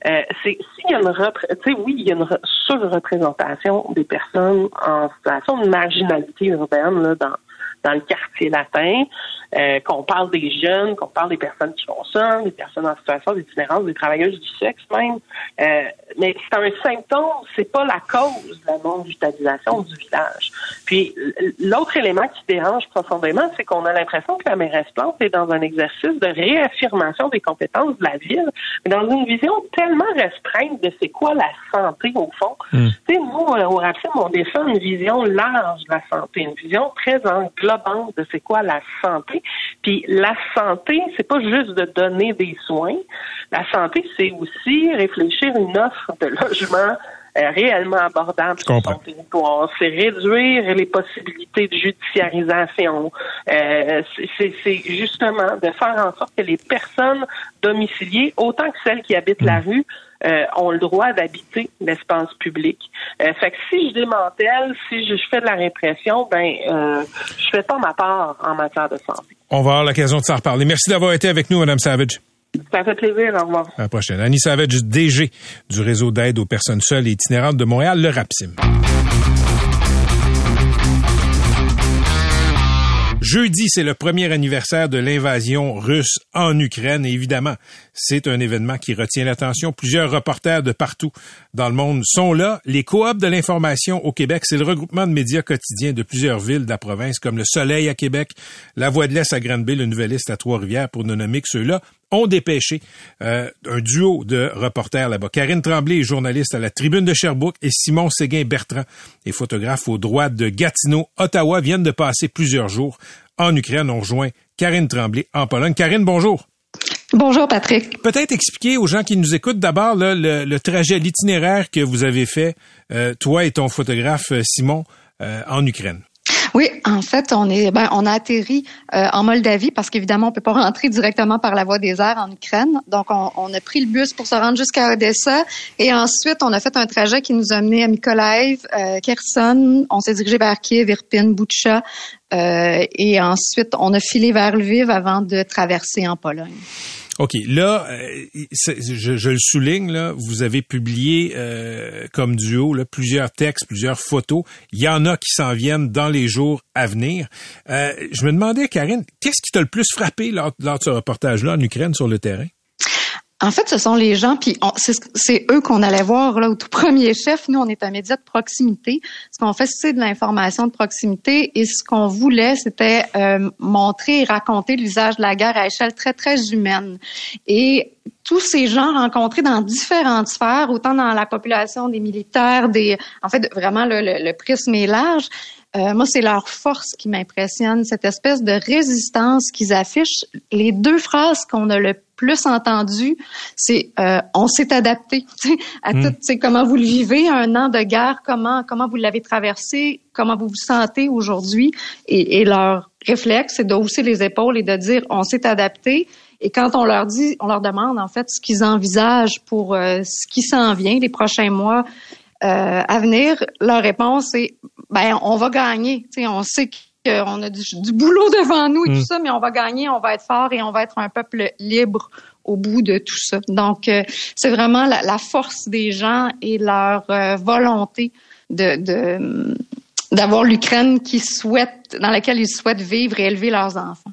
euh, c'est s'il y a une oui, il y a une surreprésentation des personnes en situation de marginalité urbaine là, dans dans le quartier latin, euh, qu'on parle des jeunes, qu'on parle des personnes qui ça, des personnes en situation d'itinérance, des travailleuses du sexe même. Euh, mais c'est un symptôme, c'est pas la cause de la non-vitalisation du village. Puis l'autre élément qui dérange profondément, c'est qu'on a l'impression que la mairesse Plante est dans un exercice de réaffirmation des compétences de la ville, mais dans une vision tellement restreinte de c'est quoi la santé au fond. Tu sais, nous, au RAPSIM, on défend une vision large de la santé, une vision très de c'est quoi la santé? Puis la santé, c'est pas juste de donner des soins. La santé, c'est aussi réfléchir une offre de logement euh, réellement abordable sur son territoire. C'est réduire les possibilités de judiciarisation. Euh, c'est justement de faire en sorte que les personnes domiciliées, autant que celles qui habitent la rue, euh, ont le droit d'habiter l'espace public. Euh, fait que si je démantèle, si je, fais de la répression, ben euh, je fais pas ma part en matière de santé. On va avoir l'occasion de s'en reparler. Merci d'avoir été avec nous, Madame Savage. Ça fait plaisir. Au revoir. À la prochaine. Annie Savage, DG du réseau d'aide aux personnes seules et itinérantes de Montréal, le RAPSIM. Jeudi, c'est le premier anniversaire de l'invasion russe en Ukraine et évidemment, c'est un événement qui retient l'attention. Plusieurs reporters de partout dans le monde sont là. Les coops de l'information au Québec, c'est le regroupement de médias quotidiens de plusieurs villes de la province comme Le Soleil à Québec, La Voix de l'Est à Granby, Le Nouvelliste à Trois-Rivières pour ne nommer que ceux-là ont dépêché euh, un duo de reporters là-bas. Karine Tremblay est journaliste à la Tribune de Sherbrooke et Simon Séguin-Bertrand est photographe au droit de Gatineau, Ottawa, viennent de passer plusieurs jours en Ukraine. On rejoint Karine Tremblay en Pologne. Karine, bonjour. Bonjour Patrick. Peut-être expliquer aux gens qui nous écoutent d'abord le, le, trajet, l'itinéraire que vous avez fait, euh, toi et ton photographe euh, Simon, euh, en Ukraine. Oui, en fait, on est, ben, on a atterri euh, en Moldavie parce qu'évidemment, on peut pas rentrer directement par la voie des airs en Ukraine. Donc, on, on a pris le bus pour se rendre jusqu'à Odessa et ensuite, on a fait un trajet qui nous a mené à Mykolaiv, euh, Kherson. On s'est dirigé vers Kiev, Irpin, Butcha euh, et ensuite, on a filé vers Lviv avant de traverser en Pologne. OK. Là, euh, je, je, le souligne, là, vous avez publié euh, comme duo là, plusieurs textes, plusieurs photos. Il y en a qui s'en viennent dans les jours à venir. Euh, je me demandais, Karine, qu'est-ce qui t'a le plus frappé lors, lors de ce reportage-là en Ukraine sur le terrain? En fait, ce sont les gens, puis c'est eux qu'on allait voir là au tout premier chef. Nous, on est un média de proximité. Ce qu'on fait, c'est de l'information de proximité, et ce qu'on voulait, c'était euh, montrer et raconter l'usage de la guerre à échelle très très humaine. Et tous ces gens rencontrés dans différentes sphères, autant dans la population des militaires, des, en fait, vraiment le, le, prisme est large. Euh, moi, c'est leur force qui m'impressionne, cette espèce de résistance qu'ils affichent. Les deux phrases qu'on a le plus entendues, c'est euh, on s'est adapté à mm. tout. C'est comment vous le vivez, un an de guerre, comment comment vous l'avez traversé, comment vous vous sentez aujourd'hui, et, et leur réflexe, c'est de hausser les épaules et de dire on s'est adapté. Et quand on leur dit, on leur demande en fait ce qu'ils envisagent pour euh, ce qui s'en vient les prochains mois euh, à venir, leur réponse est ben on va gagner. on sait qu'on a du, du, boulot devant nous et tout mm. ça, mais on va gagner, on va être fort et on va être un peuple libre au bout de tout ça. Donc, euh, c'est vraiment la, la, force des gens et leur euh, volonté de, de d'avoir l'Ukraine qui souhaite, dans laquelle ils souhaitent vivre et élever leurs enfants.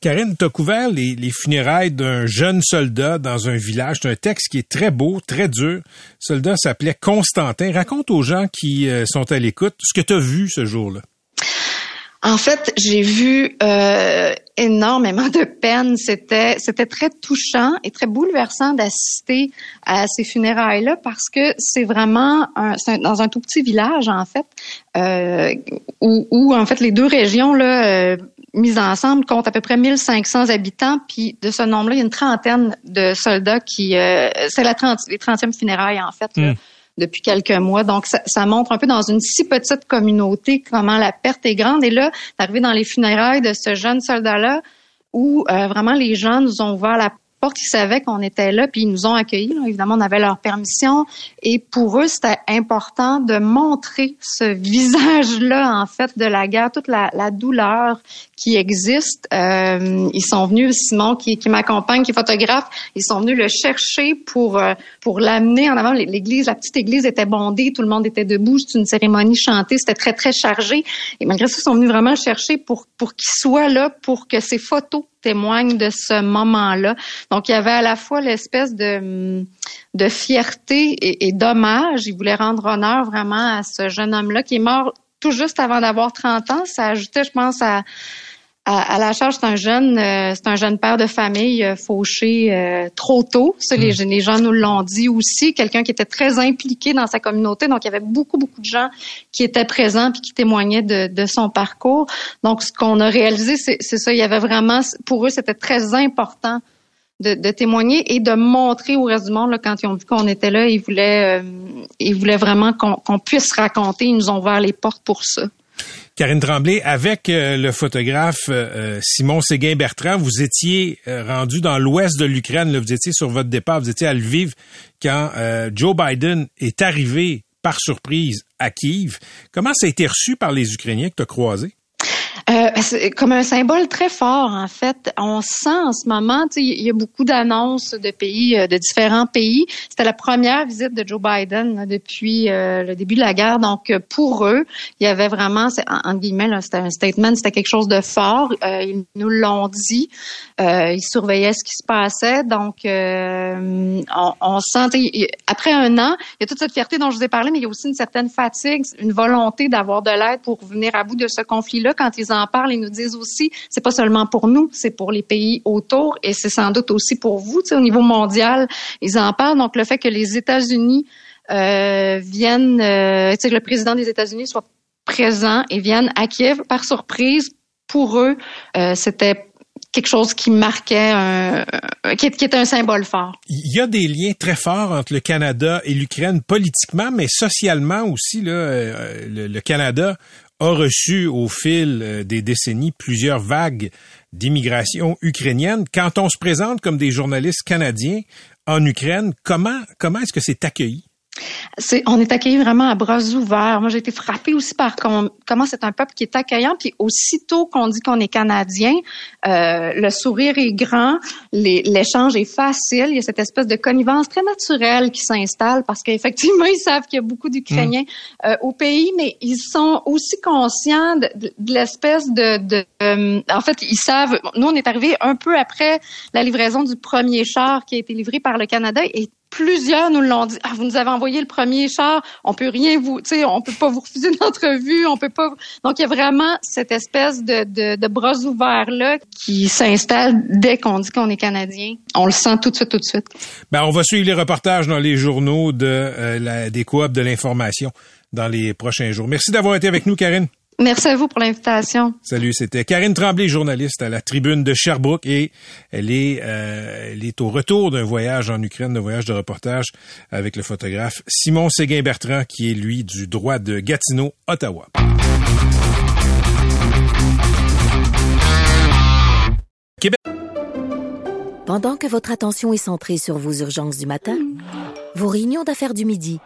Karine, tu as couvert les, les funérailles d'un jeune soldat dans un village. C'est un texte qui est très beau, très dur. Le soldat s'appelait Constantin. Raconte aux gens qui euh, sont à l'écoute ce que tu as vu ce jour-là. En fait, j'ai vu euh, énormément de peine. C'était c'était très touchant et très bouleversant d'assister à ces funérailles-là parce que c'est vraiment un, un- dans un tout petit village en fait euh, où, où en fait les deux régions là euh, mises ensemble comptent à peu près 1500 habitants. Puis de ce nombre-là, il y a une trentaine de soldats qui euh, c'est la 30, les 30e funérailles en fait. là. Depuis quelques mois. Donc, ça, montre un peu dans une si petite communauté comment la perte est grande. Et là, d'arriver dans les funérailles de ce jeune soldat-là, où euh, vraiment les gens nous ont ouvert la ils savaient qu'on était là, puis ils nous ont accueillis. Évidemment, on avait leur permission. Et pour eux, c'était important de montrer ce visage-là, en fait, de la guerre, toute la, la douleur qui existe. Euh, ils sont venus, Simon, qui, qui m'accompagne, qui est photographe, ils sont venus le chercher pour euh, pour l'amener en avant. L'église, la petite église était bondée, tout le monde était debout. C'était une cérémonie chantée, c'était très très chargé. Et malgré ça, ils sont venus vraiment le chercher pour pour qu'il soit là, pour que ces photos témoignent de ce moment-là. Donc, il y avait à la fois l'espèce de hum, de fierté et, et d'hommage. Ils voulaient rendre honneur vraiment à ce jeune homme-là qui est mort tout juste avant d'avoir 30 ans. Ça ajoutait, je pense, à à, à la charge, c'est un jeune, euh, c'est un jeune père de famille euh, fauché euh, trop tôt. Ça, les, les gens nous l'ont dit aussi. Quelqu'un qui était très impliqué dans sa communauté. Donc, il y avait beaucoup, beaucoup de gens qui étaient présents puis qui témoignaient de, de son parcours. Donc, ce qu'on a réalisé, c'est ça. Il y avait vraiment, pour eux, c'était très important de, de témoigner et de montrer au reste du monde là, quand ils ont vu qu'on était là. Ils voulaient, euh, ils voulaient vraiment qu'on qu'on puisse raconter. Ils nous ont ouvert les portes pour ça. Karine Tremblay, avec euh, le photographe euh, Simon Séguin-Bertrand, vous étiez euh, rendu dans l'ouest de l'Ukraine. Vous étiez sur votre départ, vous étiez à Lviv quand euh, Joe Biden est arrivé par surprise à Kiev. Comment ça a été reçu par les Ukrainiens que tu as croisés? Comme un symbole très fort, en fait. On sent en ce moment, il y a beaucoup d'annonces de pays, euh, de différents pays. C'était la première visite de Joe Biden là, depuis euh, le début de la guerre. Donc, euh, pour eux, il y avait vraiment, en, guillemets, c'était un statement, c'était quelque chose de fort. Ils nous l'ont dit. Ils surveillaient ce qui se passait. Donc, on, on sent, après un an, il y a toute cette fierté dont je vous ai parlé, mais il y a aussi une certaine fatigue, une volonté d'avoir de l'aide pour venir à bout de ce conflit-là. Quand ils en parlent, ils nous disent aussi, c'est pas seulement pour nous, c'est pour les pays autour et c'est sans doute aussi pour vous, tu sais, au niveau mondial. Ils en parlent. Donc, le fait que les États-Unis euh, viennent, euh, tu sais, que le président des États-Unis soit présent et vienne à Kiev par surprise, pour eux, euh, c'était quelque chose qui marquait, qui, était un symbole fort. Il y a des liens très forts entre le Canada et l'Ukraine politiquement, mais socialement aussi. Le Canada a reçu au fil euh, des décennies plusieurs vagues d'immigration ukrainienne. Quand on se présente comme des journalistes canadiens en Ukraine, comment comment est-ce que c'est accueilli? On est accueillis vraiment à bras ouverts. Moi, j'ai été frappée aussi par com- comment c'est un peuple qui est accueillant. Puis aussitôt qu'on dit qu'on est canadien, euh, le sourire est grand, l'échange est facile. Il y a cette espèce de connivence très naturelle qui s'installe parce qu'effectivement, ils savent qu'il y a beaucoup d'Ukrainiens euh, au pays, mais ils sont aussi conscients de, de- de l'espèce de, de euh, en fait, ils savent. Nous, on est arrivé un peu après la livraison du premier char qui a été livré par le Canada et plusieurs nous l'ont dit. Ah, vous nous avez envoyé le premier char, on peut rien vous, tu sais, on peut pas vous refuser une entrevue, on peut pas. Donc il y a vraiment cette espèce de, de, de bras ouverts là qui s'installe dès qu'on dit qu'on est canadien. On le sent tout de suite, tout de suite. Ben, on va suivre les reportages dans les journaux de euh, la, des coops de l'information dans les prochains jours. Merci d'avoir été avec nous, Karine. Merci à vous pour l'invitation. Salut, c'était Karine Tremblay, journaliste à la tribune de Sherbrooke et elle est, euh, elle est au retour d'un voyage en Ukraine, d'un voyage de reportage avec le photographe Simon Séguin-Bertrand qui est lui du droit de Gatineau, Ottawa. Québec. Pendant que votre attention est centrée sur vos urgences du matin, vos réunions d'affaires du midi,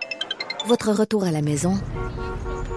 votre retour à la maison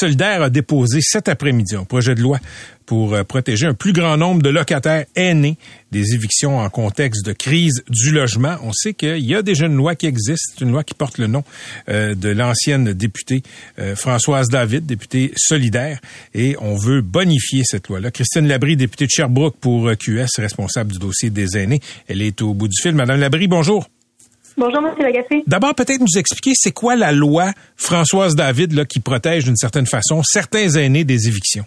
Solidaire a déposé cet après-midi un projet de loi pour euh, protéger un plus grand nombre de locataires aînés des évictions en contexte de crise du logement. On sait qu'il y a déjà une loi qui existe, une loi qui porte le nom euh, de l'ancienne députée euh, Françoise David, députée solidaire, et on veut bonifier cette loi-là. Christine Labrie, députée de Sherbrooke pour QS, responsable du dossier des aînés, elle est au bout du fil. Madame Labrie, bonjour. Bonjour, M. D'abord, peut-être nous expliquer c'est quoi la loi Françoise David qui protège d'une certaine façon certains aînés des évictions?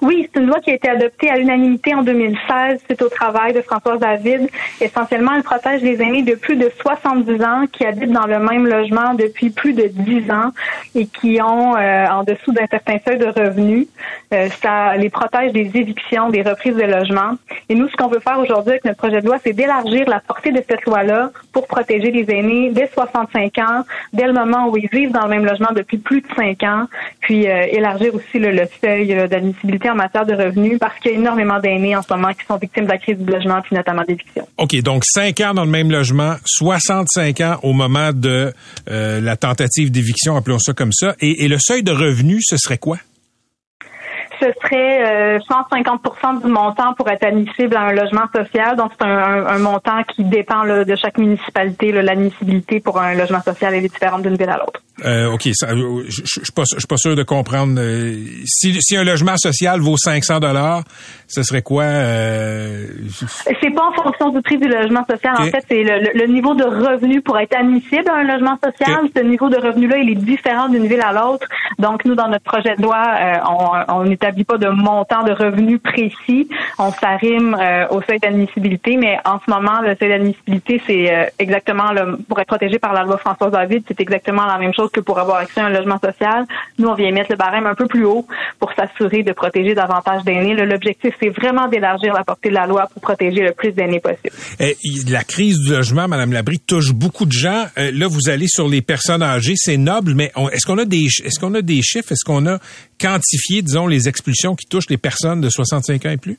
Oui, c'est une loi qui a été adoptée à l'unanimité en 2016 suite au travail de Françoise David. Essentiellement, elle protège les aînés de plus de 70 ans qui habitent dans le même logement depuis plus de 10 ans et qui ont euh, en dessous d'un certain seuil de revenus. Euh, ça les protège des évictions, des reprises de logement. Et nous, ce qu'on veut faire aujourd'hui avec notre projet de loi, c'est d'élargir la portée de cette loi-là pour protéger les aînés dès 65 ans, dès le moment où ils vivent dans le même logement depuis plus de 5 ans, puis euh, élargir aussi le, le seuil d'admissibilité en matière de revenus parce qu'il y a énormément d'aînés en ce moment qui sont victimes de la crise du logement puis notamment d'éviction. OK, donc 5 ans dans le même logement, 65 ans au moment de euh, la tentative d'éviction, appelons ça comme ça. Et, et le seuil de revenus, ce serait quoi? Ce serait euh, 150% du montant pour être admissible à un logement social. Donc, c'est un, un, montant qui dépend là, de chaque municipalité. L'admissibilité pour un logement social est différente d'une ville à l'autre. Euh, OK. Ça, je je suis pas, sûr de comprendre. Euh, si, si un logement social vaut 500 dollars, ce serait quoi? Euh... C'est pas en fonction du prix du logement social. Okay. En fait, c'est le, le, niveau de revenu pour être admissible à un logement social. Okay. Ce niveau de revenu-là, il est différent d'une ville à l'autre. Donc, nous, dans notre projet de loi, euh, on, on pas de montant de revenu précis. On s'arrime euh, au seuil d'admissibilité, mais en ce moment, le seuil d'admissibilité, c'est euh, exactement le, pour être protégé par la loi Françoise David, c'est exactement la même chose que pour avoir accès à un logement social. Nous, on vient mettre le barème un peu plus haut pour s'assurer de protéger davantage d'aînés. L'objectif, c'est vraiment d'élargir la portée de la loi pour protéger le plus d'aînés possible. Et, la crise du logement, Madame Labrie, touche beaucoup de gens. Euh, là, vous allez sur les personnes âgées, c'est noble, mais est-ce qu'on a des est-ce qu'on a des chiffres, est-ce qu'on a quantifié, disons, les expulsions qui touchent les personnes de 65 ans et plus?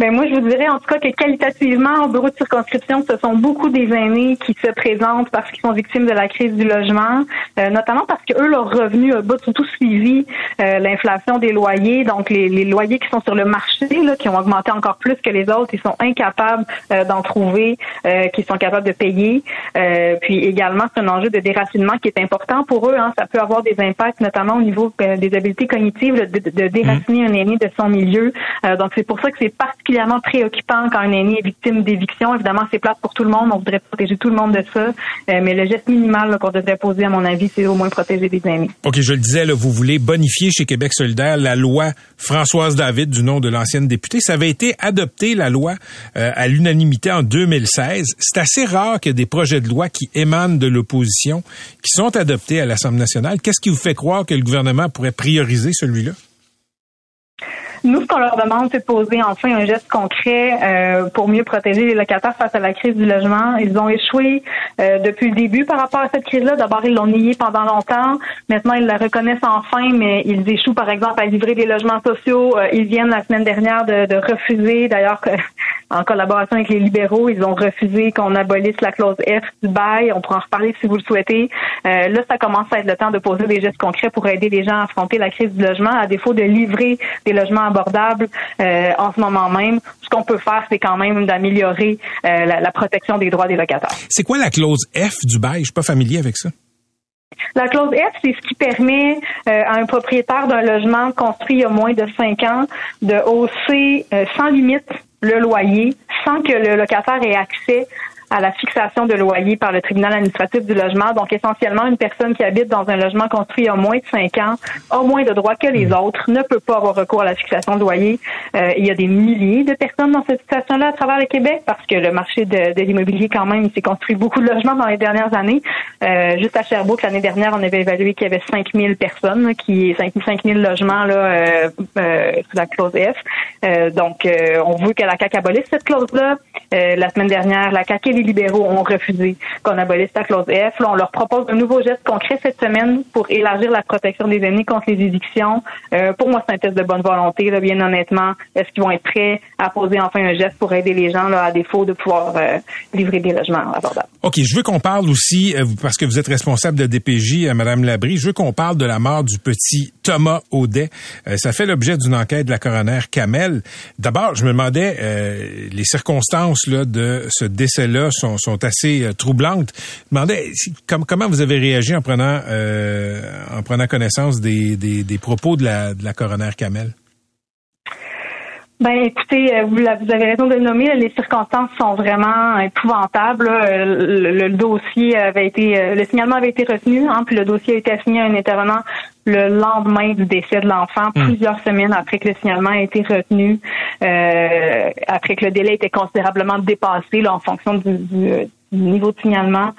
Ben moi, je vous dirais en tout cas que qualitativement, au bureau de circonscription, ce sont beaucoup des aînés qui se présentent parce qu'ils sont victimes de la crise du logement, euh, notamment parce que eux, leurs revenus ont surtout suivi euh, l'inflation des loyers. Donc, les, les, loyers qui sont sur le marché, là, qui ont augmenté encore plus que les autres, ils sont incapables euh, d'en trouver, qui sont capables de payer. puis également, c'est un enjeu de déracinement qui est important pour eux. Hein. Ça peut avoir des impacts, notamment au niveau des habiletés cognitives, de, de, de déraciner mmh. un aîné de son milieu. donc, c'est pour ça que c'est particulièrement particulièrement préoccupant quand un aîné est victime d'éviction. Évidemment, c'est plate pour tout le monde. On voudrait protéger tout le monde de ça. Euh, mais le geste minimal qu'on devrait poser, à mon avis, c'est au moins protéger des aînés. OK, je le disais, vous voulez bonifier chez Québec solidaire la loi Françoise David, du nom de l'ancienne députée. Ça avait été adopté, la loi, euh, à l'unanimité en 2016. C'est assez rare ait des projets de loi qui émanent de l'opposition, qui sont adoptés à l'Assemblée nationale. Qu'est-ce qui vous fait croire que le gouvernement pourrait prioriser celui-là? Nous, ce qu'on leur demande, c'est de poser enfin un geste concret euh, pour mieux protéger les locataires face à la crise du logement. Ils ont échoué euh, depuis le début par rapport à cette crise-là. D'abord, ils l'ont nié pendant longtemps. Maintenant, ils la reconnaissent enfin, mais ils échouent, par exemple, à livrer des logements sociaux. Euh, ils viennent la semaine dernière de, de refuser, d'ailleurs, en collaboration avec les libéraux, ils ont refusé qu'on abolisse la clause F du bail. On pourra en reparler si vous le souhaitez. Euh, là, ça commence à être le temps de poser des gestes concrets pour aider les gens à affronter la crise du logement, à défaut de livrer des logements abordables euh, en ce moment même. Ce qu'on peut faire, c'est quand même d'améliorer euh, la, la, protection des droits des locataires. C'est quoi la clause F du bail? Je suis pas familier avec ça. La clause F, c'est ce qui permet euh, à un propriétaire d'un logement construit il y a moins de cinq ans de hausser euh, sans limite le loyer sans que le locataire ait accès à la fixation de loyer par le tribunal administratif du logement. Donc, essentiellement, une personne qui habite dans un logement construit a moins de cinq ans a moins de droits que les autres, ne peut pas avoir recours à la fixation de loyer. Euh, il y a des milliers de personnes dans cette situation-là à travers le Québec parce que le marché de, de l'immobilier, quand même, s'est construit beaucoup de logements dans les dernières années. Euh, juste à Sherbrooke, l'année dernière, on avait évalué qu'il y avait 5000 personnes, qui 5000 logements là euh, euh, sous la clause F. Euh, donc, euh, on veut que la CAQ abolisse cette clause-là. la semaine dernière, la et libéraux ont refusé qu'on abolisse la clause F. On leur propose un nouveau geste concret cette semaine pour élargir la protection des aînés contre les évictions. Euh, pour moi, c'est un test de bonne volonté, là, bien honnêtement. Est-ce qu'ils vont être prêts à poser enfin un geste pour aider les gens à défaut de pouvoir euh, livrer des logements abordables? OK, je veux qu'on parle aussi, euh, parce que vous êtes responsable de DPJ, euh, Madame Labrie, je veux qu'on parle de la mort du petit Thomas Audet. Ça fait l'objet d'une enquête de la coroner Kamel. D'abord, je me demandais, les circonstances de ce décès-là sont, sont assez euh, troublantes. Je me demandais si- com- comment vous avez réagi en prenant, euh, en prenant connaissance des, des, des propos de la, de la coroner Kamel? Ben, écoutez, euh, vous, la- vous avez raison de le nommer. Les circonstances sont vraiment épouvantables. Euh, Le, le dossier avait été, euh, le signalement avait été retenu, hein, puis le dossier a été assigné à un intervenant le lendemain du décès de l'enfant, plusieurs semaines après que le signalement a été retenu, euh, après que le délai était considérablement dépassé là, en fonction du, du niveau de signalement.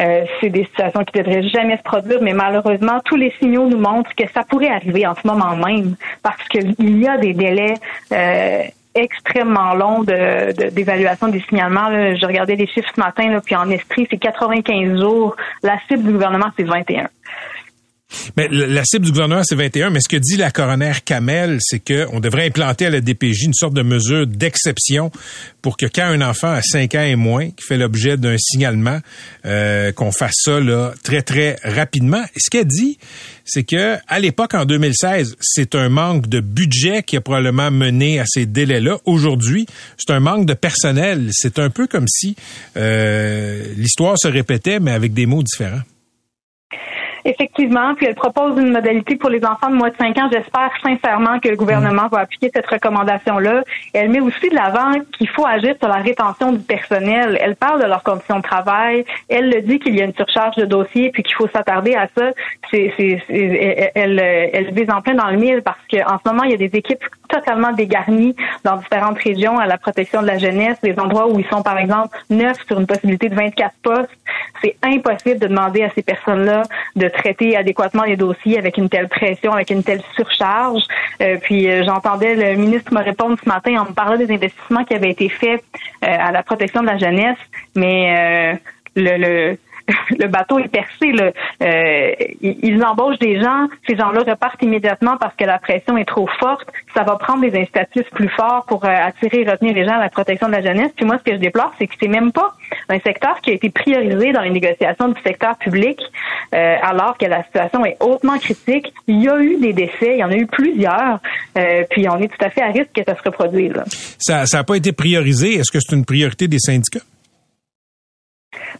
Euh, c'est des situations qui ne devraient jamais se produire, mais malheureusement, tous les signaux nous montrent que ça pourrait arriver en ce moment même, parce qu'il y a des délais euh, extrêmement longs de- de- d'évaluation des signalements. Là. Je regardais les chiffres ce matin, là, puis en esprit, c'est 95 jours. La cible du gouvernement, c'est 21. Mais la cible du gouvernement, c'est 21, mais ce que dit la coroner Kamel, c'est qu'on devrait implanter à la DPJ une sorte de mesure d'exception pour que quand un enfant a 5 ans et moins, qui fait l'objet d'un signalement, euh, qu'on fasse ça là, très, très rapidement. Et ce qu'elle dit, c'est que à l'époque, en 2016, c'est un manque de budget qui a probablement mené à ces délais-là. Aujourd'hui, c'est un manque de personnel. C'est un peu comme si euh, l'histoire se répétait, mais avec des mots différents. Effectivement, puis elle propose une modalité pour les enfants de moins de 5 ans. J'espère sincèrement que le gouvernement va appliquer cette recommandation-là. Elle met aussi de l'avant qu'il faut agir sur la rétention du personnel. Elle parle de leurs conditions de travail. Elle le dit qu'il y a une surcharge de dossiers puis qu'il faut s'attarder à ça. C'est, c'est, c'est- elle, elle, elle vise en plein dans le mille parce qu'en ce moment, il y a des équipes totalement dégarnies dans différentes régions à la protection de la jeunesse, des endroits où ils sont, par exemple, neuf sur une possibilité de 24 postes. C'est impossible de demander à ces personnes-là de traiter adéquatement les dossiers avec une telle pression, avec une telle surcharge. Euh, puis euh, j'entendais le ministre me répondre ce matin en me parlant des investissements qui avaient été faits euh, à la protection de la jeunesse, mais euh, le, le le bateau est percé. Là. Euh, ils embauchent des gens, ces gens-là repartent immédiatement parce que la pression est trop forte. Ça va prendre des incitatifs plus forts pour euh, attirer et retenir les gens à la protection de la jeunesse. Puis moi, ce que je déplore, c'est que c'est même pas un secteur qui a été priorisé dans les négociations du secteur public, euh, alors que la situation est hautement critique. Il y a eu des décès, il y en a eu plusieurs, euh, puis on est tout à fait à risque que ça se reproduise. là. Ça n'a pas été priorisé. Est-ce que c'est une priorité des syndicats?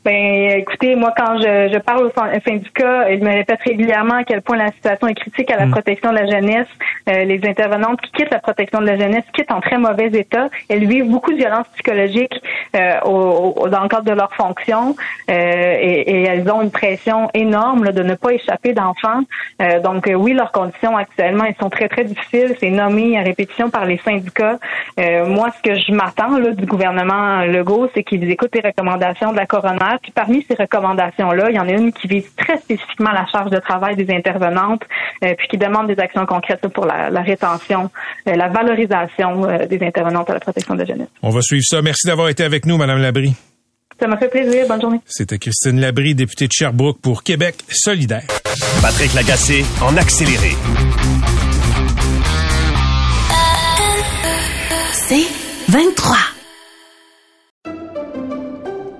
Ben, écoutez, moi, quand je, je parle au syn- syndicat, ils me répètent régulièrement à quel point la situation est critique à la protection de la jeunesse. Euh, les intervenantes qui quittent la protection de la jeunesse quittent en très mauvais état. Elles vivent beaucoup de violences psychologiques euh, au- au- dans le cadre de leurs fonctions euh, et, et elles ont une pression énorme là, de ne pas échapper d'enfants. Euh, donc, euh, oui, leurs conditions actuellement, elles sont très, très difficiles. C'est nommé à répétition par les syndicats. Euh, moi, ce que je m'attends du gouvernement Legault, c'est qu'ils écoutent les recommandations de la coroner. Puis parmi ces recommandations-là, il y en a une qui vise très spécifiquement la charge de travail des intervenantes, euh, puis qui demande des actions concrètes pour la, la rétention, euh, la valorisation euh, des intervenantes à la protection de la jeunesse. On va suivre ça. Merci d'avoir été avec nous, Madame Labrie. Ça m'a fait plaisir. Bonne journée. C'était Christine Labrie, députée de Sherbrooke pour Québec solidaire. Patrick Lagacé en accéléré. C'est 23.